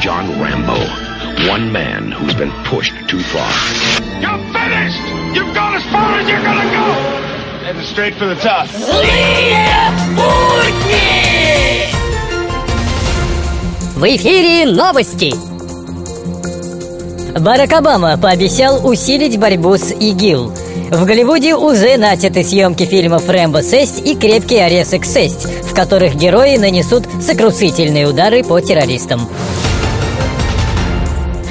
John Rambo. One man who's been pushed too far. You're finished! You've gone as far as you're gonna go! Heading straight for the top. В эфире новости! Барак Обама пообещал усилить борьбу с ИГИЛ. В Голливуде уже начаты съемки фильмов «Рэмбо 6» и «Крепкий орешек 6», в которых герои нанесут сокрушительные удары по террористам.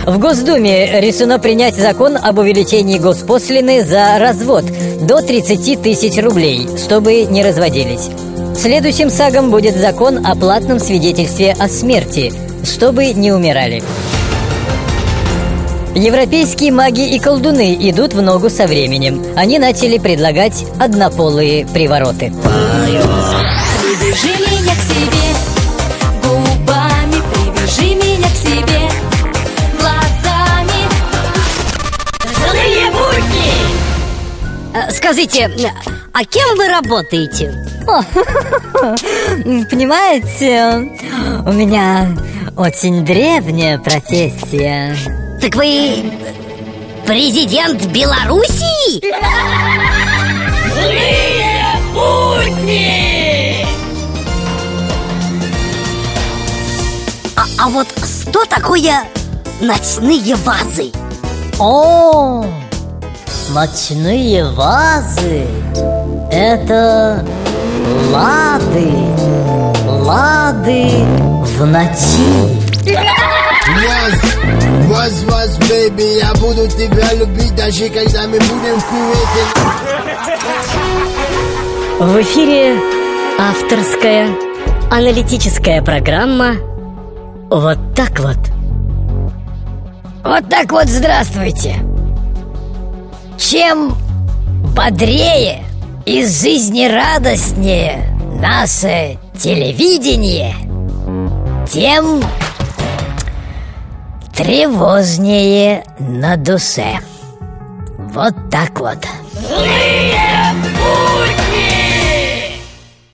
В Госдуме решено принять закон об увеличении госпошлины за развод до 30 тысяч рублей, чтобы не разводились. Следующим сагом будет закон о платном свидетельстве о смерти, чтобы не умирали. Европейские маги и колдуны идут в ногу со временем. Они начали предлагать однополые привороты. Привяжи меня к себе Скажите, а кем вы работаете? Понимаете, у меня очень древняя профессия. Так вы президент Белоруссии? А, а вот что такое ночные вазы? О, ночные вазы – это лады, лады в ночи. Вас, вас, вас, бэйби, я буду тебя любить, даже когда мы будем в кувете. В эфире авторская аналитическая программа «Вот так вот». Вот так вот здравствуйте. Чем бодрее и жизнерадостнее наше телевидение, тем тревожнее на душе. Вот так вот. Злые